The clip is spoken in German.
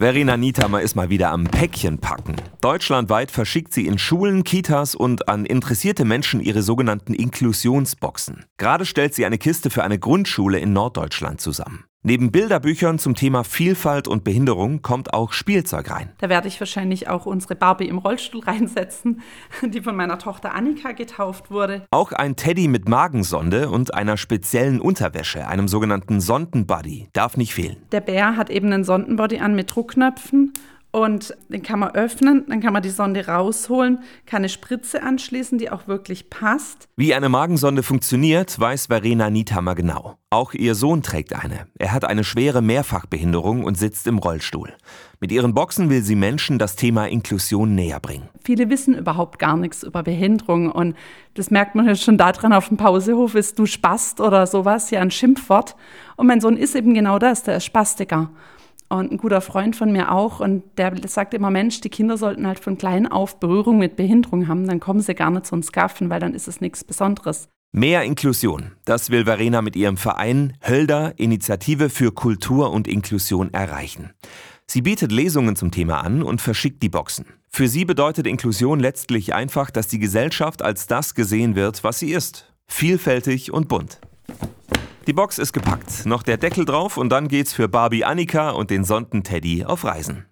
Verena Niethammer ist mal wieder am Päckchen packen. Deutschlandweit verschickt sie in Schulen, Kitas und an interessierte Menschen ihre sogenannten Inklusionsboxen. Gerade stellt sie eine Kiste für eine Grundschule in Norddeutschland zusammen. Neben Bilderbüchern zum Thema Vielfalt und Behinderung kommt auch Spielzeug rein. Da werde ich wahrscheinlich auch unsere Barbie im Rollstuhl reinsetzen, die von meiner Tochter Annika getauft wurde. Auch ein Teddy mit Magensonde und einer speziellen Unterwäsche, einem sogenannten Sondenbody, darf nicht fehlen. Der Bär hat eben einen Sondenbody an mit Druckknöpfen und den kann man öffnen, dann kann man die Sonde rausholen, kann eine Spritze anschließen, die auch wirklich passt. Wie eine Magensonde funktioniert, weiß Verena Niethammer genau. Auch ihr Sohn trägt eine. Er hat eine schwere Mehrfachbehinderung und sitzt im Rollstuhl. Mit ihren Boxen will sie Menschen das Thema Inklusion näher bringen. Viele wissen überhaupt gar nichts über Behinderung und das merkt man ja schon daran auf dem Pausehof, ist du Spast oder sowas, ja ein Schimpfwort. Und mein Sohn ist eben genau das, der ist Spastiker und ein guter Freund von mir auch. Und der sagt immer, Mensch, die Kinder sollten halt von klein auf Berührung mit Behinderung haben, dann kommen sie gar nicht zu uns gaffen, weil dann ist es nichts Besonderes. Mehr Inklusion, das will Verena mit ihrem Verein Hölder Initiative für Kultur und Inklusion erreichen. Sie bietet Lesungen zum Thema an und verschickt die Boxen. Für sie bedeutet Inklusion letztlich einfach, dass die Gesellschaft als das gesehen wird, was sie ist. Vielfältig und bunt. Die Box ist gepackt, noch der Deckel drauf und dann geht's für Barbie Annika und den Sonden Teddy auf Reisen.